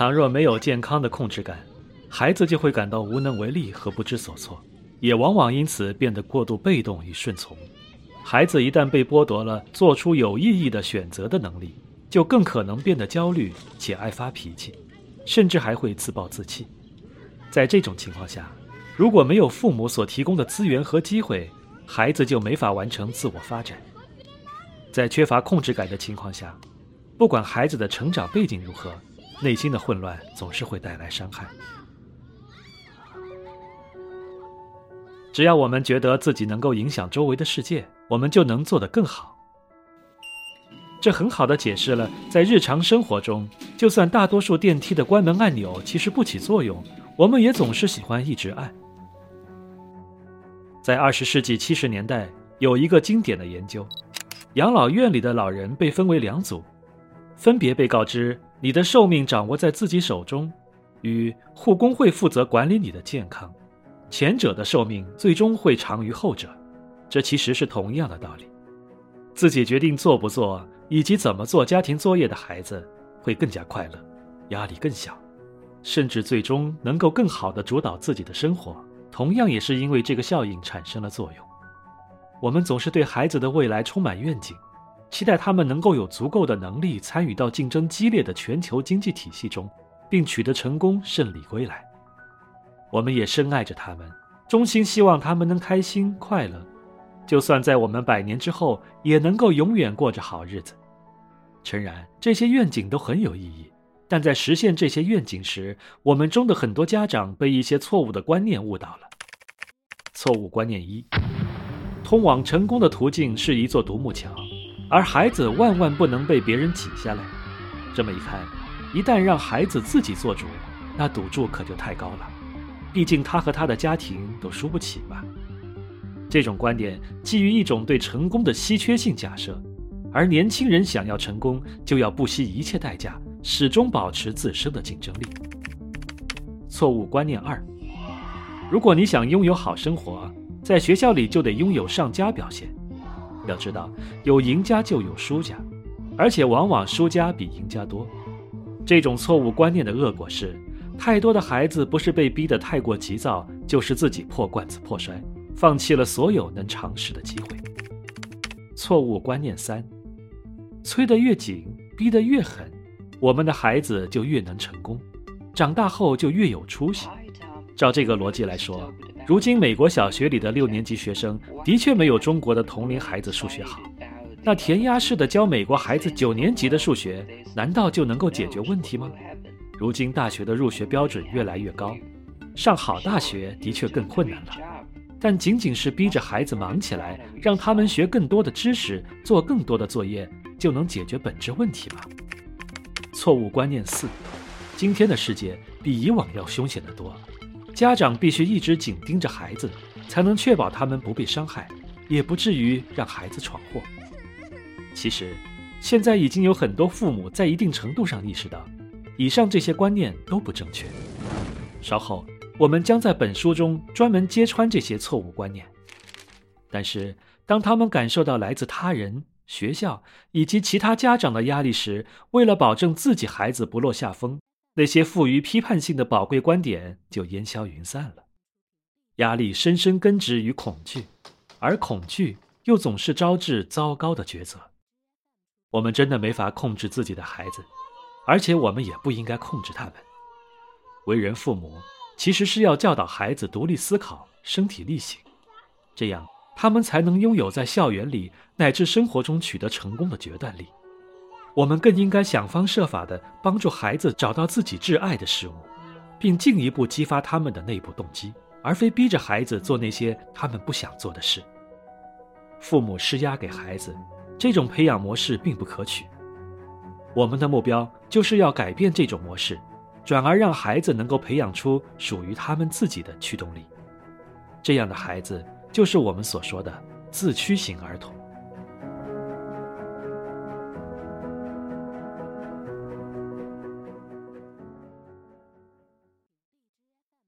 倘若没有健康的控制感，孩子就会感到无能为力和不知所措，也往往因此变得过度被动与顺从。孩子一旦被剥夺了做出有意义的选择的能力，就更可能变得焦虑且爱发脾气，甚至还会自暴自弃。在这种情况下，如果没有父母所提供的资源和机会，孩子就没法完成自我发展。在缺乏控制感的情况下，不管孩子的成长背景如何，内心的混乱总是会带来伤害。只要我们觉得自己能够影响周围的世界，我们就能做得更好。这很好的解释了，在日常生活中，就算大多数电梯的关门按钮其实不起作用，我们也总是喜欢一直按。在二十世纪七十年代，有一个经典的研究：养老院里的老人被分为两组，分别被告知你的寿命掌握在自己手中，与护工会负责管理你的健康。前者的寿命最终会长于后者，这其实是同样的道理。自己决定做不做以及怎么做家庭作业的孩子会更加快乐，压力更小，甚至最终能够更好的主导自己的生活。同样也是因为这个效应产生了作用。我们总是对孩子的未来充满愿景，期待他们能够有足够的能力参与到竞争激烈的全球经济体系中，并取得成功，胜利归来。我们也深爱着他们，衷心希望他们能开心快乐，就算在我们百年之后，也能够永远过着好日子。诚然，这些愿景都很有意义，但在实现这些愿景时，我们中的很多家长被一些错误的观念误导了。错误观念一：通往成功的途径是一座独木桥，而孩子万万不能被别人挤下来。这么一看，一旦让孩子自己做主，那赌注可就太高了。毕竟他和他的家庭都输不起吧。这种观点基于一种对成功的稀缺性假设，而年轻人想要成功，就要不惜一切代价，始终保持自身的竞争力。错误观念二：如果你想拥有好生活，在学校里就得拥有上佳表现。要知道，有赢家就有输家，而且往往输家比赢家多。这种错误观念的恶果是。太多的孩子不是被逼得太过急躁，就是自己破罐子破摔，放弃了所有能尝试的机会。错误观念三：催得越紧，逼得越狠，我们的孩子就越能成功，长大后就越有出息。照这个逻辑来说，如今美国小学里的六年级学生的确没有中国的同龄孩子数学好。那填鸭式的教美国孩子九年级的数学，难道就能够解决问题吗？如今大学的入学标准越来越高，上好大学的确更困难了。但仅仅是逼着孩子忙起来，让他们学更多的知识，做更多的作业，就能解决本质问题吗？错误观念四：今天的世界比以往要凶险得多，家长必须一直紧盯着孩子，才能确保他们不被伤害，也不至于让孩子闯祸。其实，现在已经有很多父母在一定程度上意识到。以上这些观念都不正确。稍后我们将在本书中专门揭穿这些错误观念。但是，当他们感受到来自他人、学校以及其他家长的压力时，为了保证自己孩子不落下风，那些富于批判性的宝贵观点就烟消云散了。压力深深根植于恐惧，而恐惧又总是招致糟糕的抉择。我们真的没法控制自己的孩子。而且我们也不应该控制他们。为人父母，其实是要教导孩子独立思考、身体力行，这样他们才能拥有在校园里乃至生活中取得成功的决断力。我们更应该想方设法地帮助孩子找到自己挚爱的事物，并进一步激发他们的内部动机，而非逼着孩子做那些他们不想做的事。父母施压给孩子，这种培养模式并不可取。我们的目标就是要改变这种模式，转而让孩子能够培养出属于他们自己的驱动力。这样的孩子就是我们所说的自驱型儿童。